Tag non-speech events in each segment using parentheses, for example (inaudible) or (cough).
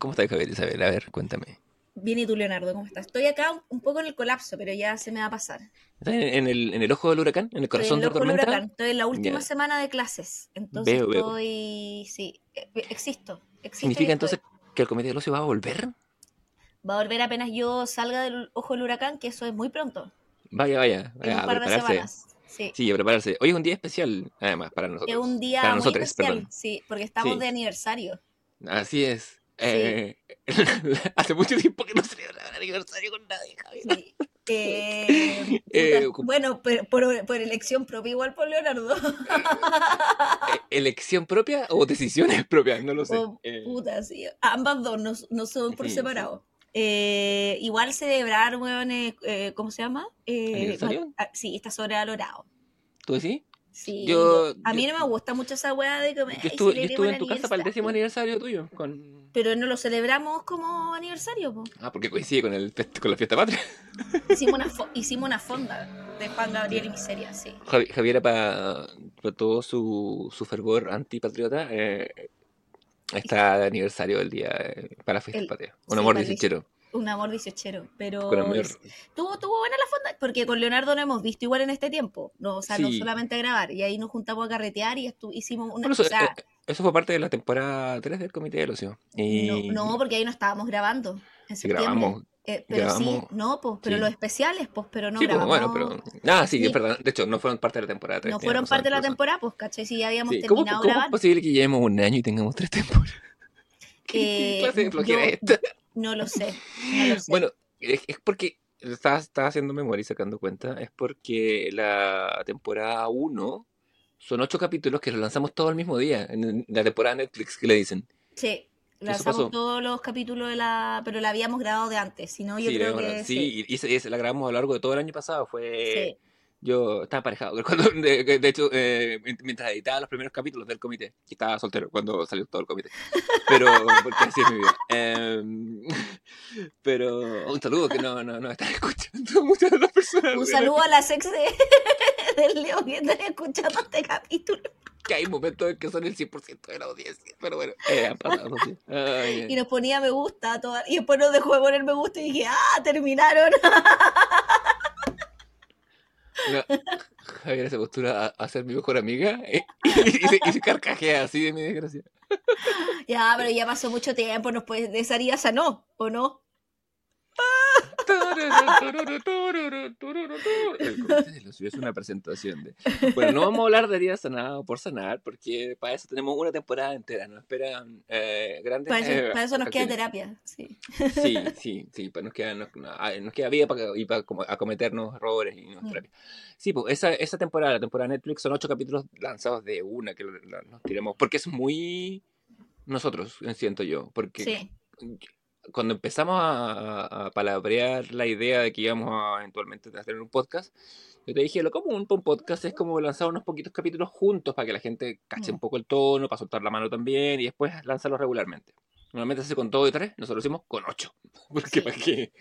¿Cómo estás, Javier Isabel? A ver, cuéntame. Bien, ¿y tú, Leonardo? ¿Cómo estás? Estoy acá un, poco en el colapso, pero ya se me va a pasar. ¿Estás en, en el, en el ojo del huracán? ¿En el Estoy corazón en de el la ojo del huracán. Estoy en la última semana de clases. Entonces Veo, veo. estoy. Sí, eh, existo. existo ¿Significa entonces que el comité del ocio va a volver? Va a volver apenas yo salga del ojo del huracán, que eso es muy pronto. Vaya, vaya. En un a par de prepararse. semanas. Sí. Sí, a prepararse. Hoy es un día especial, además, para nosotros. Es un día para muy nosotros, especial, perdón. sí, porque estamos Sí. de aniversario. Así es. Eh, (laughs) hace mucho tiempo que no celebraba el aniversario con nadie, Javier. Sí. (laughs) Eh, Eh, bueno, pero por, por elección propia igual por Leonardo. ¿Elección propia o (laughs) decisiones propias? No lo sé. Oh, puta, sí. Ambas dos no, no son por separado. Igual celebrar, weón, ¿cómo se llama? ¿Aniversario? ah, sí, está sobrevalorado. ¿Tú decís? Sí. Yo- a mí yo- no me gusta mucho esa weá de que me, Yo "Ay, estuve, yo celebremos estuve el en tu casa para el décimo aniversario". tuyo. Con... Pero no lo celebramos como aniversario, po. Ah, porque coincide con, el con la fiesta patria. Hicimos una, fo- hicimos una fonda de Juan Gabriel y Miseria, sí. Javi- Javiera, para, para todo su, su fervor antipatriota, eh, está de aniversario del día eh, para la fiesta El- patria. Un sí, amor el dieciochero. Un amor dieciochero, pero tuvo, tuvo buena la fonda, porque con Leonardo no hemos visto igual en este tiempo, no, o sea, no solamente a grabar, y ahí nos juntamos a carretear y hicimos una, Bueno, eso, o sea, eh, eso fue parte de la temporada 3 del Comité del Ocio. Y no, no, porque ahí no estábamos grabando en sí septiembre. grabamos. Eh, pero grabamos. sí, no, pues, pero Sí. los especiales, pues, pero no sí, pues, grabamos. bueno, pero. Ah, sí, Sí. es verdad. De hecho, no fueron parte de la temporada 3. no fueron parte de la temporada, pues, ¿cachai? Si ya habíamos Sí, ¿Cómo, terminado cómo de es posible que llevemos un año y tengamos tres temporadas? (laughs) ¿Qué, qué Eh, clase de flojera yo- es esta? No lo sé, (laughs) no lo sé. Bueno, es, es porque estaba, estaba haciendo memoria y sacando cuenta, es porque la temporada 1 son ocho capítulos que los lanzamos todos el mismo día, en la temporada Netflix que le dicen. Sí, lanzamos todos los capítulos de la. Pero la habíamos grabado de antes, si no, yo sí, creo que. sí, y, y se- y la grabamos a lo largo de todo el año pasado. Fue sí. Yo estaba aparejado. Cuando, de, de hecho, eh, mientras editaba los primeros capítulos del comité, y estaba soltero cuando salió todo el comité. Pero, porque así es mi vida. Em, (laughs) pero un saludo que no, no, no están escuchando (laughs) muchas de las personas. Un saludo a las ex de, (laughs) del Leo que están escuchando este capítulo. Que hay momentos en que son el 100% de la audiencia. Pero bueno, eh, han pasado. sí. Ay, Y nos ponía me gusta a todas- y después nos dejó de poner me gusta y dije, ah, terminaron. Mira, Javier se postura a, ser mi mejor amiga eh, (laughs) y, se, y se carcajea así de mi desgracia. ya, pero ya pasó mucho tiempo, nos puedes de esa herida sanó, ¿o no? El comité de los es una presentación de. Bueno, no vamos a hablar de días sanados por sanar, porque para eso tenemos una temporada entera. Nos esperan eh, grandes. Para eso, eh, para eso nos queda terapia, sí. Sí, sí, sí, pues nos queda, nos, nos queda vida para, y para como- acometernos errores y nos terapia. Sí, pues esa, esa temporada, la temporada de Netflix, son ocho capítulos lanzados de una que nos tiremos, porque es muy nosotros, siento yo, porque Sí, cuando empezamos a, palabrear la idea de que íbamos a eventualmente hacer un podcast, yo te dije, lo como un, un podcast es como lanzar unos poquitos capítulos juntos para que la gente cache Mm. un poco el tono, para soltar la mano también y después lanzarlos regularmente. Normalmente se hace con todo y tres, nosotros lo hicimos con ocho. (laughs) Porque Sí. para qué.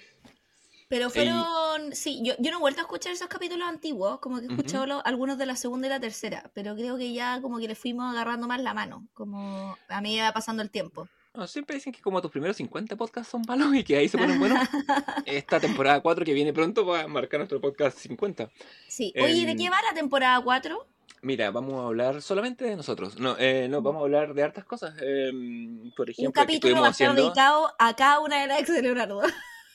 pero fueron, sí, yo, yo no he vuelto a escuchar esos capítulos antiguos, como que he escuchado los- algunos de la segunda y la tercera, pero creo que ya como que le fuimos agarrando más la mano, como a mí va pasando el tiempo. No, siempre dicen que como tus primeros 50 podcasts son malos y que ahí se ponen buenos. (laughs) Esta temporada 4 que viene pronto va a marcar nuestro podcast 50. Sí, oye, ¿de Em, qué va la temporada 4? Mira, vamos a hablar solamente de nosotros. No, eh, no vamos a hablar de hartas cosas. Em, por ejemplo, Un capítulo va a estar dedicado a cada una de las ex de Leonardo.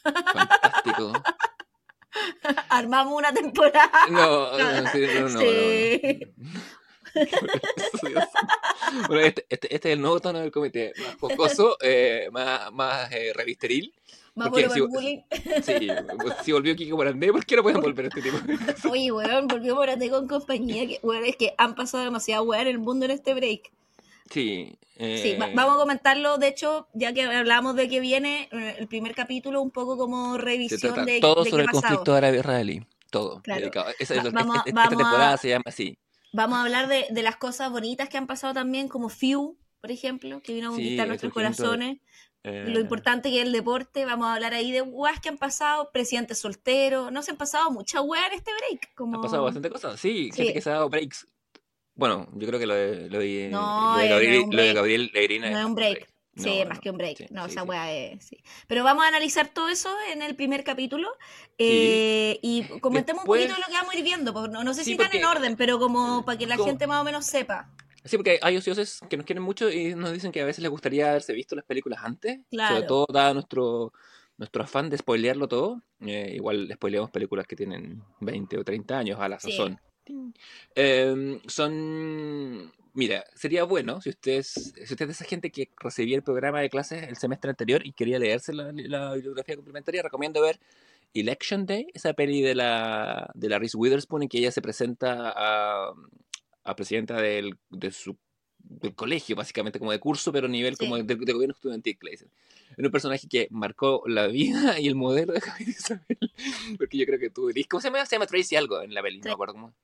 Fantástico. (laughs) Armamos una temporada. No, no, sí, no, no, no, Sí. no. (laughs) Bueno, este, este, este es el nuevo tono del comité. Más jocoso, (laughs) eh, más, más eh, revisteril. Más Porque si-. Sí, pues, si volvió Kiko Morandé, ¿por qué no pueden volver a este tipo? (laughs) Oye, weón, volvió Morate con compañía. Que, weón, es que han pasado demasiado weón en el mundo en este break. Sí. eh, Sí, va- vamos a comentarlo. De hecho, ya que hablamos de que viene eh, el primer capítulo, un poco como revisión de, todo de sobre qué el pasado. conflicto árabe-israelí. Todo. Claro. dedicado. Esa- Va- esta- vamos a- esta vamos a- temporada se llama así. Vamos a hablar de, de las cosas bonitas que han pasado también, como Few, por ejemplo, que vino a conquistar nuestros corazones. Eh, Lo importante que es el deporte, vamos a hablar ahí de guas que han pasado, presidente soltero, no se han pasado muchas weas en este break. Como... Han pasado bastante cosas. Sí, Sí. gente que se ha dado breaks. Bueno, yo creo que lo de, lo de, No, lo de eh, no Gabriel, lo de break. Gabriel Legrina No es un break. Sí, más que un break. no, esa weá es. Sí. Pero vamos a analizar todo eso en el primer capítulo. Eh, y comentemos un poquito lo que vamos a ir viendo. Pues, no, sé si están en orden, pero como para que la gente más o menos sepa. Sí, porque hay ociosos que nos quieren mucho y nos dicen que a veces les gustaría haberse visto las películas antes. Sobre todo, dado nuestro, nuestro afán de spoilearlo todo. Eh, igual spoileamos películas que tienen 20 o 30 años a la sazón. Em, son mira, sería bueno si ustedes, si usted es esa gente que recibía el programa de clases el semestre anterior y quería leerse la, bibliografía complementaria, recomiendo ver Election Day, esa peli de la, de la Reese Witherspoon en que ella se presenta a, a presidenta del, de su del colegio, básicamente, como de curso, pero a nivel como de, gobierno estudiantil, Es un personaje que marcó la vida (laughs) y el modelo de Javier Isabel. Porque yo creo que tú ¿Cómo se llama? Se llama Tracy algo en la peli, no me acuerdo cómo. No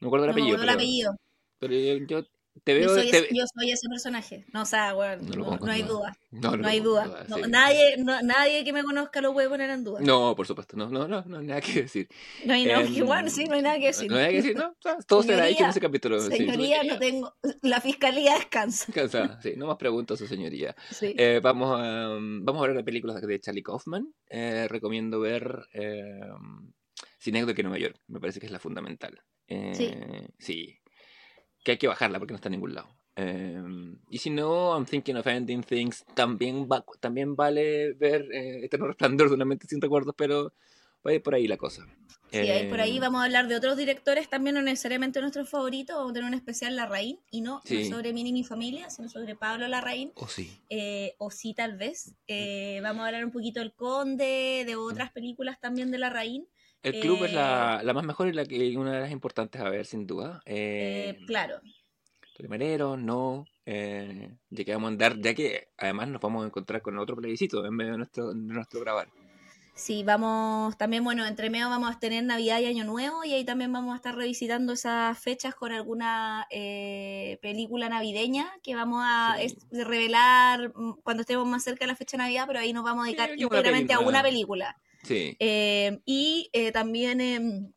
me acuerdo el apellido. No me acuerdo el apellido. Pero yo, te veo, yo, soy ese, yo, soy ese, personaje. No, o sea, bueno, no, hay (laughs) duda. No, hay duda. nadie, nadie que me conozca lo puede poner en duda. No, por supuesto. No, no, no, no hay nada que decir. No hay nada que em, sí, no hay nada que decir. No hay nada que decir, no. todo se ha dicho en ese capítulo. Señoría, no tengo. La fiscalía descansa. Descansa, sí. No más preguntas, su señoría. Eh, vamos, a, vamos a ver la película de Charlie Kaufman. Eh, recomiendo ver eh, de Nueva York. Me parece que es la fundamental. Eh, sí. Sí que hay que bajarla porque no está en ningún lado. Em, y si no, I'm Thinking of Ending Things, también, también vale ver eh, Eterno Resplandor de una mente sin recuerdos, pero va a ir por ahí la cosa. Sí, ahí por ahí em, vamos a hablar de otros directores, también no necesariamente nuestros favoritos, vamos a tener un especial Larraín, y no, sobre Mini Mi Familia, sino sobre Pablo Larraín. O sí. Eh, o sí, tal vez. Eh, vamos a hablar un poquito del Conde, de otras películas también de Larraín. El club es la, la, más mejor y la que una de las importantes a ver, sin duda. Eh, eh claro. Primerero, no. Eh, ya que vamos a andar, ya que además nos vamos a encontrar con otro plebiscito en medio de nuestro, de nuestro grabar. Sí, vamos, también, bueno, entre medio vamos a tener Navidad y Año Nuevo y ahí también vamos a estar revisitando esas fechas con alguna eh, película navideña que vamos a revelar mm, cuando estemos más cerca de la fecha de Navidad, pero ahí nos vamos a dedicar íntegramente a una película. Sí. Eh, y eh, también em,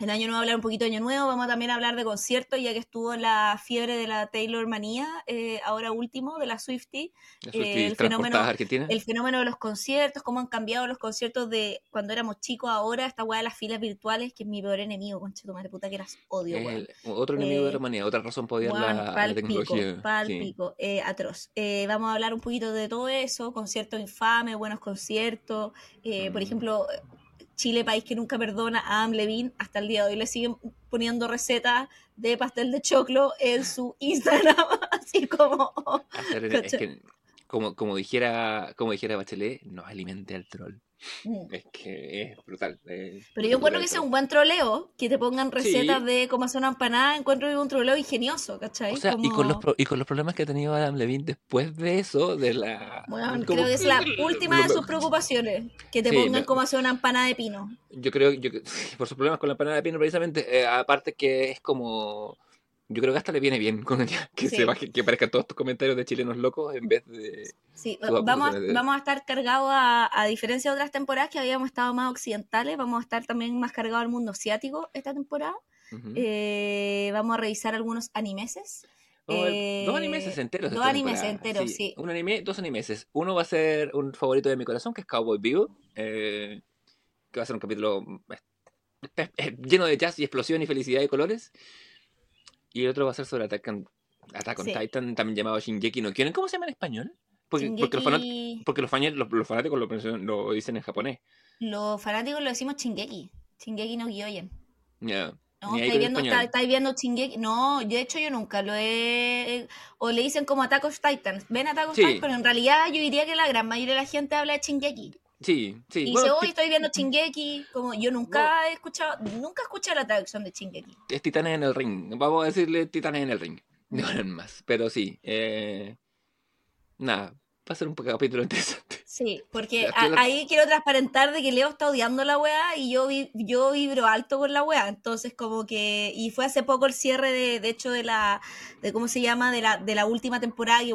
el año nuevo hablar un poquito de año nuevo, vamos también a hablar de conciertos, ya que estuvo la fiebre de la Taylor manía, eh, ahora último, de la Swifty. el, fenómeno, el fenómeno de los conciertos, cómo han cambiado los conciertos de cuando éramos chicos ahora, esta weá de las filas virtuales, que es mi peor enemigo, concha tu madre puta, que eras odio, Otro enemigo de la manía, otra razón podía la, la tecnología. Pico, atroz. vamos a hablar un poquito de todo eso, conciertos infames, buenos conciertos, por mm. ejemplo Chile, país que nunca perdona, a Am Levine, hasta el día de hoy le siguen poniendo recetas de pastel de choclo en su Instagram, (laughs) así como... como, como, dijera, como dijera Bachelet, nos alimente al troll. Mm. Es que es brutal. Pero yo encuentro que sea un buen troleo, que te pongan recetas de cómo hacer una empanada, encuentro que es un troleo ingenioso, ¿cachai? O sea, y, con los y con los problemas que ha tenido Adam Levine después de eso, de la... Bueno, creo que es la (laughs) última de sus preocupaciones, que te pongan cómo hacer una empanada de pino. Yo creo, yo, (laughs) por sus problemas con la empanada de pino precisamente, eh, aparte que es como yo creo que hasta le viene bien con ella, que se baje, que aparezcan todos estos comentarios de chilenos locos en vez de. Sí, vamos, vamos a estar cargados a, a, diferencia de otras temporadas que habíamos estado más occidentales, vamos a estar también más cargados al mundo asiático esta temporada. Eh, vamos a revisar algunos animeses. Eh, dos animes enteros. Dos animes enteros, sí. Un anime, dos animes. Uno va a ser un favorito de mi corazón, que es Cowboy Vivo, eh, que va a ser un capítulo lleno de jazz y explosión y felicidad y colores. Y el otro va a ser sobre Attack on, Titan, también llamado Shingeki no Kyojin. ¿Cómo se llama en español? Porque, porque, los, porque los, fanáticos lo, dicen en japonés. Los fanáticos lo decimos Shingeki. Shingeki no Kyojin. Ya. No, estáis viendo, está, viendo Shingeki. No, de hecho yo nunca lo he. O le dicen como Attack of Titans. Ven Attack of Titans, pero en realidad yo diría que la gran mayoría de la gente habla de Shingeki. Sí, sí. Y dice, hoy estoy viendo Chingeki. Como yo nunca he escuchado, nunca escuché la traducción de Chingeki. Es Titanes en el Ring. Vamos a decirle Titanes en el Ring. No más. Pero sí. Eh, nada, va a ser un capítulo interesante. Sí, porque ahí quiero transparentar de que Leo está odiando la weá y yo, yo vibro alto con la weá. Entonces, como que. Y fue hace poco el cierre, de, de hecho, de la. de ¿Cómo se llama? De la, de la última temporada que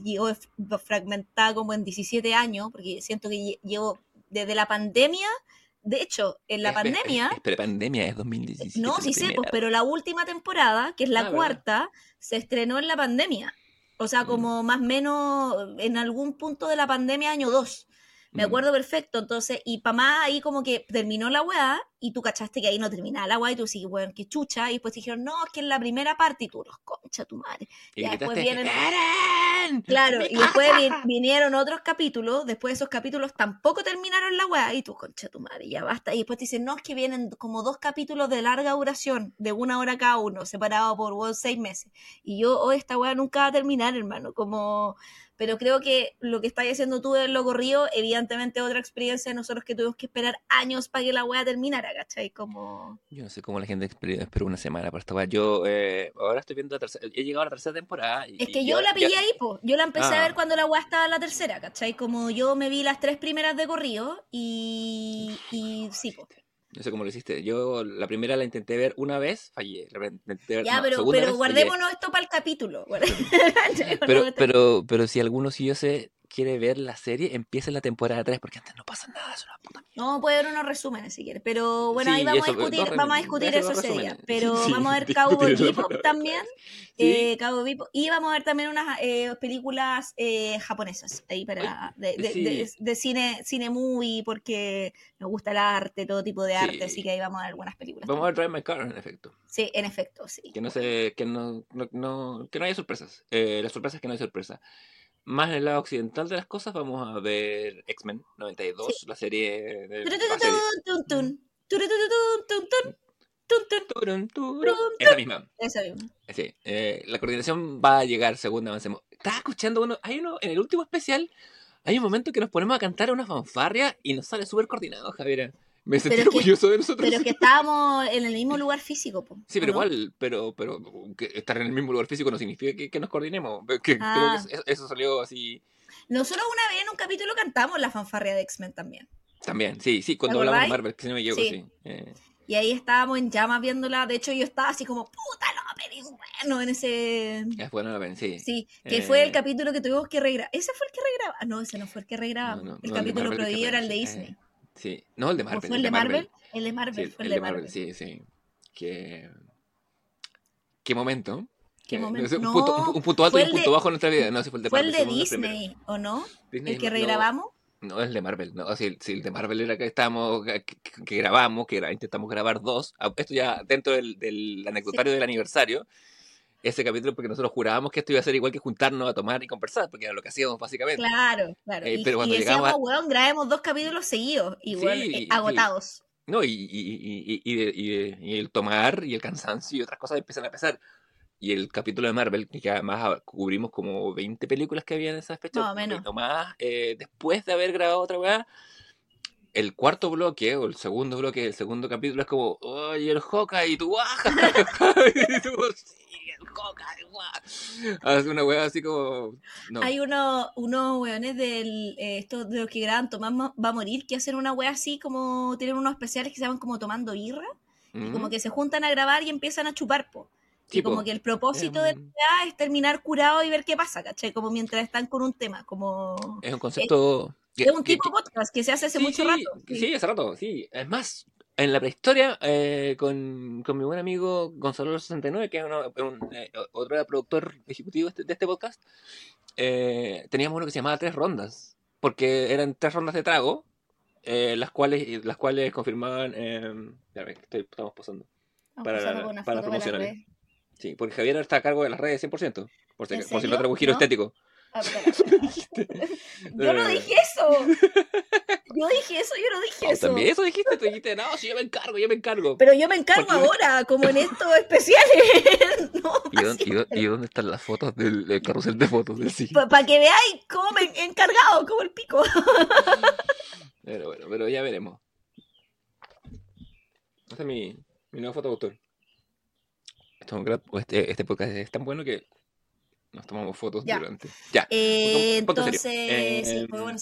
llegó fragmentada como en 17 años, porque siento que llevo desde la pandemia. De hecho, en la pandemia. Pero pandemia es 2017. No, sí sé, pues, pero la última temporada, que es la ah, cuarta, se estrenó en la pandemia. O sea, como más o menos en algún punto de la pandemia, año 2. Me Mm. acuerdo perfecto, entonces, y pa' más ahí como que terminó la weá, y tú cachaste que ahí no terminaba la weá, y tú sí, weón, que chucha, y después te dijeron, no, es que en la primera parte, y tú, los concha tu madre. Y después vienen- "¡Eren! Claro, ¡Mi (laughs) y después vi- casa!". vinieron otros capítulos, después de esos capítulos tampoco terminaron la weá, y tú, concha tu madre, ya basta. Y después te dicen, no, es que vienen como dos capítulos de larga duración, de una hora cada uno, separados por weón, seis meses. Y yo, oh, esta weá nunca va a terminar, hermano, como... Pero creo que lo que estás haciendo tú en lo corrido, evidentemente otra experiencia de nosotros que tuvimos que esperar años para que la weá terminara, ¿cachai? Como... Yo no sé cómo la gente esper- esperó una semana para esta weá. Yo eh, ahora estoy viendo la tercera. He llegado a la tercera temporada. y- Es que yo la pillé ya- ahí, po. Yo la empecé Ah. a ver cuando la weá estaba en la tercera, ¿cachai? Como yo me vi las tres primeras de corrido y, y sí, po. No sé cómo lo hiciste. Yo la primera la intenté ver una vez, fallé. La ver Ya, no, pero, pero vez, fallé. guardémonos esto para el capítulo. (laughs) Pero, pero, pero si alguno si yo sé quiere ver la serie, empieza en la temporada 3, porque antes no pasa nada, es una puta mierda. No, puede ver unos resúmenes si quieres. Pero bueno, Sí, ahí vamos a discutir, vamos a discutir eso ese día. Pero Sí, vamos a ver Cowboy Bebop también. Sí. Eh, Cowboy. Y vamos a ver también unas eh, películas eh, japonesas ahí para de, de- sí. de- de cine, cine movie, porque nos gusta el arte, todo tipo de arte, Sí. así que ahí vamos a ver algunas películas. Vamos a ver Drive My Car, en efecto. Sí, en efecto, sí. Que no sé, que no, no, no- que no haya sorpresas. Eh, la sorpresa es que no hay sorpresa. Más en el lado occidental de las cosas, vamos a ver X-Men 92, la serie de la serie. Turun, turun. Esa misma. Eso mismo. Sí, eh, la coordinación va a llegar según avancemos. Estaba escuchando uno, hay uno, en el último especial, hay un momento que nos ponemos a cantar una fanfarria y nos sale súper coordinado, Javier. Me sentí Pero es que- orgulloso de nosotros. Pero es que estábamos en el mismo lugar físico, po, Sí, pero ¿o no? igual, pero, pero que estar en el mismo lugar físico no significa que, que nos coordinemos. Que, Ah. Creo que eso, salió así Nosotros una vez en un capítulo cantamos la fanfarria de X-Men también. también. Sí, sí, cuando ¿Te hablamos de? Marvel, que si no me equivoco, Sí. sí. Eh, Y ahí estábamos en llamas viéndola. De hecho, yo estaba así como, puta, no, pero bueno, en ese... es bueno la ven, sí. Sí, que Eh, fue el capítulo que tuvimos que regrabar. ¿Ese fue el que regrababa? No, ese no fue el que regrabamos. No, no, el no, capítulo es prohibido era el de Disney. eh, Sí, no, el de ¿O Marvel. fue el de Marvel? El de Marvel, Sí, fue el, de Marvel. sí, sí. Que... ¿Qué momento? ¿Qué Eh, momento? no un, No, punto, un punto alto y un de- punto bajo en nuestra vida. No, ese fue el de Fue el Marvel. de. Disney, ¿o no? Disney, El que no, regrabamos. No, es el de Marvel. No, si, si el de Marvel era que estábamos, que, grabamos, que era- intentamos grabar dos. Ah, Esto ya dentro del, del anecdotario del aniversario. Ese capítulo, porque nosotros jurábamos que esto iba a ser igual que juntarnos a tomar y conversar, porque era lo que hacíamos básicamente. Claro, claro. Eh, y, pero cuando y decíamos, llegamos weón, grabemos dos capítulos seguidos. Y, weón, Sí, eh, sí. agotados. No, y, y, y, y, y de- y de- y el tomar y el cansancio y otras cosas empiezan a pesar. Y el capítulo de Marvel, que además cubrimos como 20 películas que había en esa fecha, Más o menos. no más, eh, después de haber grabado otra weá, el cuarto bloque o el segundo bloque, el segundo capítulo es como, ¡ay, el Hawkeye! Y tú, ¡ah! (laughs) y tú, ¡sí, el Hawkeye! ¡guau! Hace una weá así como. No. Hay uno, unos weones del, eh, estos de los que graban Tomás va a morir, que hacen una wea así como, tienen unos especiales que se llaman como tomando birra, y Mm, como que se juntan a grabar y empiezan a chupar, po. y como que el propósito de la Em, weá es terminar curado y ver qué pasa, ¿cachai? Como mientras están con un tema, como... Es un concepto. Que- Es un que- tipo podcast que se hace hace Sí, mucho sí, rato. Sí. hace rato, sí. Es más, en la prehistoria, eh, con, con mi buen amigo Gonzalo 69, que es uno- un, eh, otro productor ejecutivo de este, de este podcast, eh, teníamos uno que se llamaba Tres Rondas, porque eran tres rondas de trago, eh, las cuales las cuales confirmaban... Eh, ya ves, estoy, estamos pasando. Vamos para- para redes. Sí, porque Javier está a cargo de las redes 100%, por si, ¿En por si no trae un giro ¿No? estético. Ah. (laughs) Yo no Eh. dije eso. Yo dije eso, yo no dije Oh, eso. También eso dijiste, tú dijiste, no, si yo me encargo, yo me encargo. Pero yo me encargo ahora, como en estos especiales. (laughs) no, ¿Y dónde, y están las fotos del, del carrusel de fotos del sí? Para que veáis cómo me he encargado, como el pico. (laughs) Pero bueno, pero ya veremos. Este es mi, mi nuevo fotoautor. Este, este podcast es tan bueno que nos tomamos fotos Ya. durante. Ya. Eh, entonces, serio. Eh, sí, fue.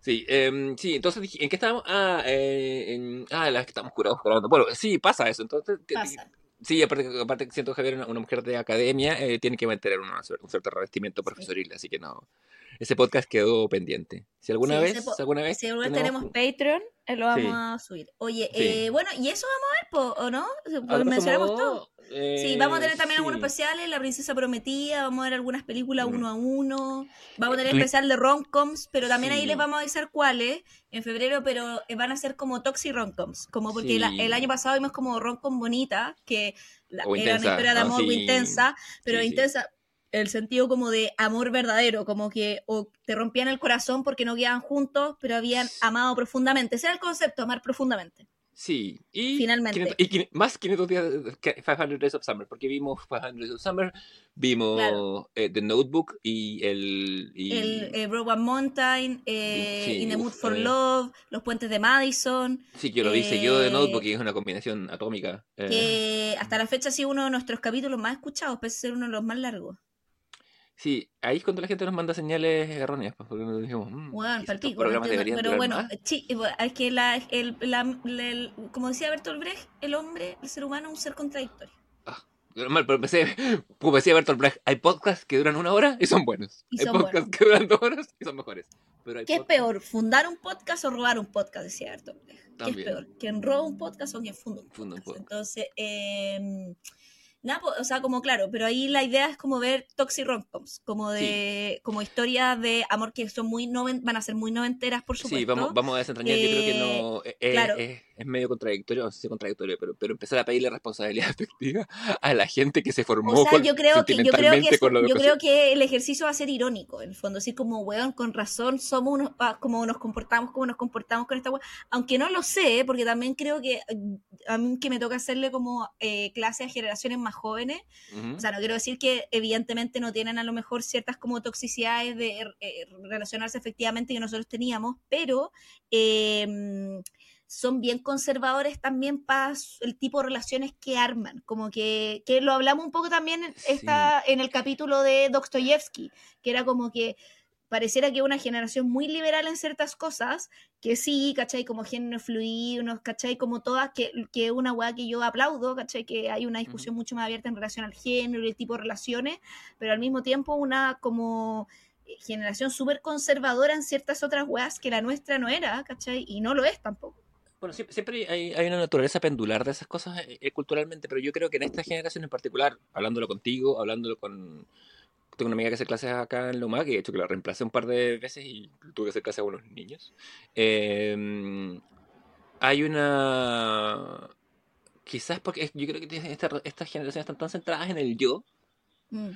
Sí, em, sí, entonces dije, ¿en qué estábamos? Ah, eh, en, ah, las que estamos curados grabando. Bueno, sí, pasa eso. Entonces, Pasa. sí, aparte, aparte siento que Javier, una, una mujer de academia, eh, tiene que mantener una un cierto revestimiento profesoril, así que no, ese podcast quedó pendiente. Si alguna Sí, vez, si alguna vez Si alguna vez tenemos Patreon, eh, lo vamos Sí. a subir. Oye, Sí. eh, bueno, y eso vamos a ver, po, ¿o no? mencionamos modo, todo. Sí, eh, vamos a tener también algunos sí. especiales, La Princesa Prometida, vamos a ver algunas películas Mm. uno a uno, vamos a tener especial de romcoms, pero también ahí les vamos a avisar cuáles en febrero, pero eh, van a ser como toxi romcoms, como porque la- el año pasado vimos como romcom bonita, que la- era una historia de ¿no? amor muy intensa, pero intensa el sentido como de amor verdadero, como que o te rompían el corazón porque no quedaban juntos, pero habían amado profundamente. Ese era el concepto, amar profundamente. Sí, y, Finalmente. 500 y más 500 días, que 500 Days of Summer, porque vimos 500 Days of Summer, vimos Claro. eh, The Notebook y el... Y, El eh, Mountain, eh, Sí, In the Mood uf, for eh. Love, Los Puentes de Madison, sí, yo lo vi seguido de eh, Notebook y es una combinación atómica. eh, que hasta la fecha ha sido uno de nuestros capítulos más escuchados, pese a ser uno de los más largos. Sí, ahí es cuando la gente nos manda señales erróneas, pues, porque nos dijimos, mm, Bueno, deberían pero bueno, más. sí, es que la, el, la- el- como decía Bertolt Brecht, el hombre, el ser humano es un ser contradictorio. Normal, pero pensé, como decía Bertolt Brecht, hay podcasts que duran una hora y son buenos. Y hay son podcasts que duran dos horas y son mejores. Pero hay ¿Qué es peor, fundar un podcast o robar un podcast? Decía Bertolt Brecht. ¿Qué es peor? ¿Quién roba un podcast o quien funda un podcast? Funda un podcast. Entonces, eh, pues, o sea, como claro, pero ahí la idea es como ver Toxic Romcoms, como de, como historias de amor que son muy noven- van a ser muy noventeras, por supuesto. Sí, vamos, vamos a desentrañar. Yo creo que no. eh, eh, claro. es, es medio contradictorio, no sé si contradictorio, pero, pero empezar a pedirle responsabilidad (laughs) afectiva a la gente que se formó O sea, yo creo que yo creo que, yo creo que el ejercicio va a ser irónico, en el fondo, así como weón, con razón somos unos ah, como nos comportamos, como nos comportamos con esta weón, aunque no lo sé, porque también creo que eh, a mí que me toca hacerle como eh, clase a generaciones más jóvenes, o sea, no quiero decir que evidentemente no tienen a lo mejor ciertas como toxicidades de eh, relacionarse efectivamente que nosotros teníamos, pero eh, son bien conservadores también para el tipo de relaciones que arman, como que, que lo hablamos un poco también en, Sí. en el capítulo de Dostoyevsky, que era como que pareciera que una generación muy liberal en ciertas cosas, que sí, ¿cachai? Como género fluido, unos, ¿cachai? Como todas, que, que una weá que yo aplaudo, ¿cachai? Que hay una discusión mucho más abierta en relación al género y el tipo de relaciones, pero al mismo tiempo una como eh, generación súper conservadora en ciertas otras weas que la nuestra no era, ¿cachai? Y no lo es tampoco. Bueno, siempre, siempre hay, hay una naturaleza pendular de esas cosas eh, eh, culturalmente, pero yo creo que en esta generación en particular, hablándolo contigo, hablándolo con... Tengo una amiga que hace clases acá en Loma, que de hecho que la reemplacé un par de veces y tuve que hacer clases a unos niños. Eh, hay una... Quizás porque yo creo que esta- estas generaciones están tan centradas en el yo, Mm.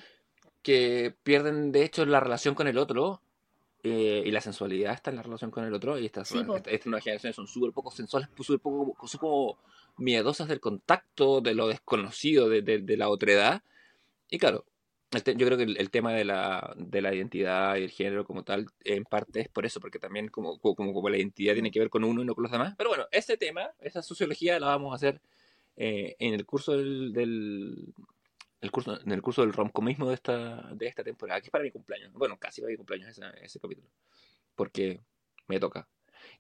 que pierden de hecho la relación con el otro eh, y la sensualidad está en la relación con el otro y estas, Sí, po. esta- estas nuevas generaciones son súper poco sensuales, pues, súper poco, son como miedosas del contacto, de lo desconocido, de, de, de la otredad. Y claro, yo creo que el, el tema de la, de la identidad y el género como tal, en parte es por eso, porque también como, como, como la identidad tiene que ver con uno y no con los demás. Pero bueno, ese tema, esa sociología la vamos a hacer eh, en el curso del, del, el curso, en el curso del romcomismo de esta, de esta temporada, que es para mi cumpleaños. Bueno, casi para mi cumpleaños ese, ese capítulo. Porque me toca.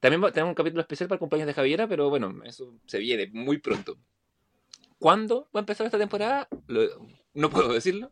También va- tenemos un capítulo especial para el cumpleaños de Javiera, pero bueno, eso se viene muy pronto. ¿Cuándo va a empezar esta temporada? Lo- no puedo decirlo.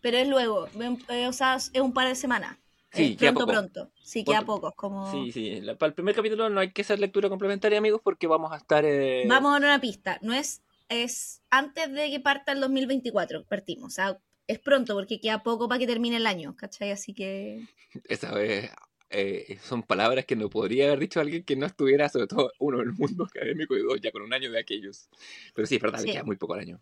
Pero es luego, eh, o sea, es un par de semanas. Sí, Eh, pronto, poco. pronto. Sí, queda Poco. poco. es Como... Sí, sí. la- para el primer capítulo no hay que hacer lectura complementaria, amigos, porque vamos a estar... eh, Vamos a dar una pista. No es, es antes de que parta el 2024, partimos. O sea, es pronto porque queda poco para que termine el año, ¿cachai? Así que... (laughs) Esa vez eh, son palabras que no podría haber dicho alguien que no estuviera, sobre todo uno en el mundo (laughs) académico y dos ya con un año de aquellos. Pero sí, es verdad, Sí. me queda muy poco al año.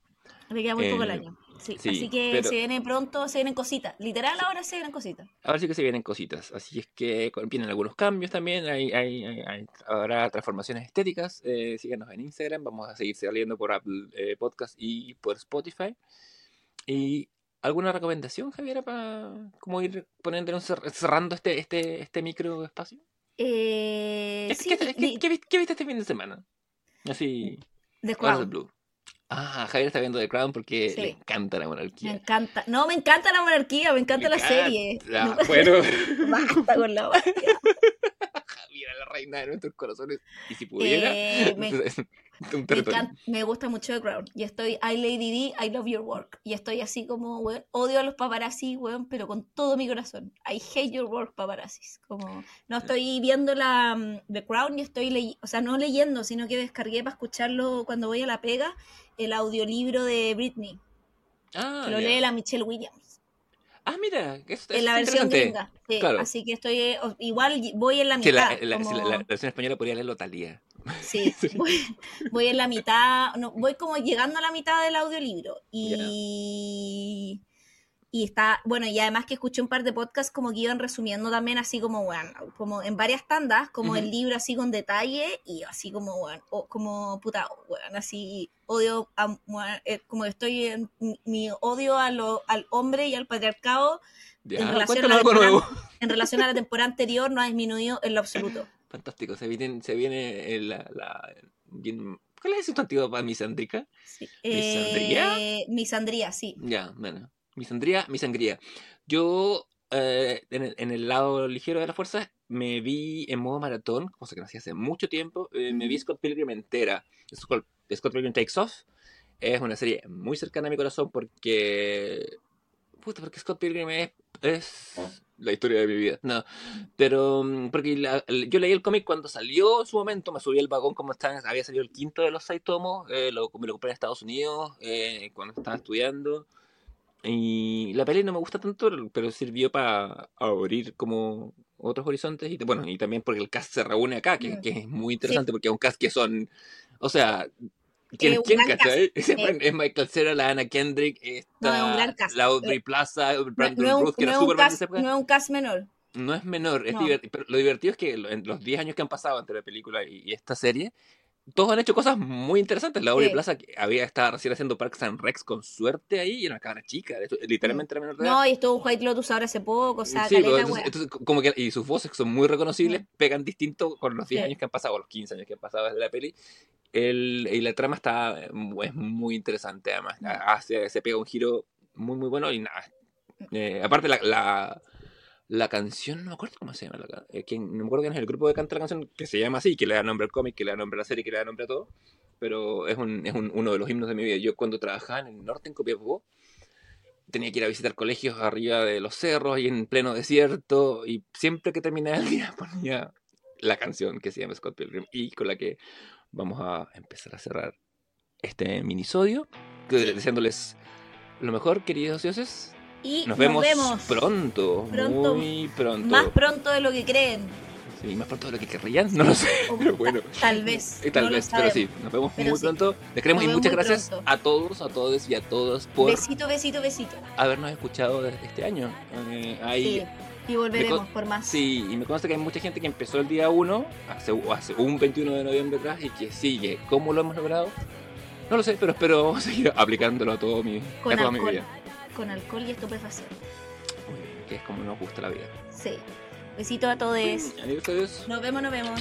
Le queda muy poco el Eh, año. Sí, sí, así que pero- se viene pronto, se vienen cositas. Literal ahora se vienen cositas. Ahora sí que se vienen cositas, así es que vienen algunos cambios también, hay, hay, hay- hay- habrá transformaciones estéticas, eh, síganos en Instagram, vamos a seguir saliendo por Apple eh, Podcast y por Spotify. ¿Y alguna recomendación, Javiera, para cómo ir poniendo, cerrando este, este, este micro espacio? Eh, ¿Qué, sí, qué- qué- qué vi- qué viste este fin de semana? Así, Crown. blue. Ah, Javier está viendo The Crown porque Sí. le encanta la Me monarquía. encanta. No, me encanta la monarquía, me encanta Me la serie. encanta. No, Bueno, (laughs) basta con la monarquía. (laughs) Javier la reina de nuestros corazones. Y si pudiera, Eh, me- (laughs) un Me, encanta- me gusta mucho The Crown. Y estoy, I Lady D, I love your work. Y estoy así como, weón, odio a los paparazzi, weón, pero con todo mi corazón. I hate your work, paparazzi. Como, no estoy viendo la mm, The Crown y estoy leyendo, o sea, no leyendo, sino que descargué para escucharlo cuando voy a la pega, el audiolibro de Britney, Ah, que lo lee la Michelle Williams. Ah, mira, eso, En eso la es versión gringa. Sí, Claro. Así que estoy, eh, igual voy en la mitad. la, la- como- la- la versión española podría leerlo Talía. (laughs) Sí, voy, voy en la mitad, no, voy como llegando a la mitad del audiolibro y, y está, bueno, y además que escuché un par de podcasts como que iban resumiendo también así como, bueno, como en varias tandas, como el libro así con detalle y así como, bueno, o- como puta, bueno, así odio, a, bueno, eh, como estoy en mi- odio a lo- al hombre y al patriarcado Ya, En relación a la algo nuevo. (laughs) en relación a la temporada anterior no ha disminuido en lo absoluto. (laughs) Fantástico, se viene, se viene la, la- bien- ¿Cuál es el sustantivo para misandrica? Sí. ¿Misandría? Eh, misandría, sí. Ya, bueno. Misandría, misangría. Yo, eh, en, el, en el lado ligero de la fuerza, me vi en modo maratón, cosa que no hacía hace mucho tiempo. eh, Me vi. Scott Pilgrim entera. Scott, Scott Pilgrim Takes Off. Es una serie muy cercana a mi corazón porque. Puta, porque Scott Pilgrim es, es la historia de mi vida. No, pero mm, porque la- yo leí el cómic cuando salió en su momento, me subí al vagón como estaba, había salido el quinto de los seis tomos, eh, lo, me lo compré en Estados Unidos eh, cuando estaba estudiando. Y la peli no me gusta tanto, pero sirvió para abrir como otros horizontes. Y bueno, y también porque el cast se reúne acá, que, Mm. que es muy interesante, porque es un cast que son. O sea. ¿Quién Eh, quién, cachai? Es, (laughs) es Michael Cera, la Anna Kendrick, No, es la Audrey Eh, Plaza, No, Brandon no un- Ruth, que no era época. no es un cast menor. No es menor, es No. divertido. Pero lo divertido es que en los 10 años que han pasado entre la película y, y esta serie, todos han hecho cosas muy interesantes. La Aubrey Sí. Plaza que había estado recién haciendo Parks and Rex con suerte ahí y era una cabra chica, hecho, literalmente era menor de edad. No, y estuvo un White Lotus ahora hace poco, o sea, Sí, caleta, entonces, como que, y sus voces que son muy reconocibles, Mm. pegan distinto con los 10 Sí. años que han pasado, o los 15 años que han pasado desde la peli. El, y la trama está es muy interesante, además. Mm. Hace, se pega un giro muy, muy bueno y nada. eh, aparte, la, la, la canción, no me acuerdo cómo se llama. La, eh, no me acuerdo quién es el grupo que canta la canción, que se llama así, que le da nombre al cómic, que le da nombre a la serie, que le da nombre a todo. Pero es, un, es un- uno de los himnos de mi vida. Yo cuando trabajaba en el norte, en Copiapó, tenía que ir a visitar colegios arriba de los cerros y en pleno desierto. Y siempre que terminaba el día (laughs) ponía la canción que se llama Scott Pilgrim y con la que vamos a empezar a cerrar este minisodio. Deseándoles lo mejor, queridos dioses. Y Nos vemos, vemos pronto, Pronto. muy pronto. más pronto de lo que creen. Sí, más pronto de lo que querrían, no lo sé, (laughs) pero bueno. Tal vez. Y tal no vez, pero sí, nos vemos Pero muy sí. pronto. Les queremos y Nos muchas gracias pronto. a todos, a todos y a todas por Besito, besito, besito. habernos escuchado desde este año. Eh, hay- Sí. Y volveremos por más. Sí, y me consta que hay mucha gente que empezó el día 1, hace, hace un 21 de noviembre atrás, y que sigue. ¿Cómo lo hemos logrado? No lo sé, pero espero (laughs) seguir aplicándolo a, todo mi, Con a toda mi vida. Con alcohol y estupefacientes. Muy bien, que es como nos gusta la vida. Sí. Besito a todos. Adiós, adiós. Nos vemos, nos vemos.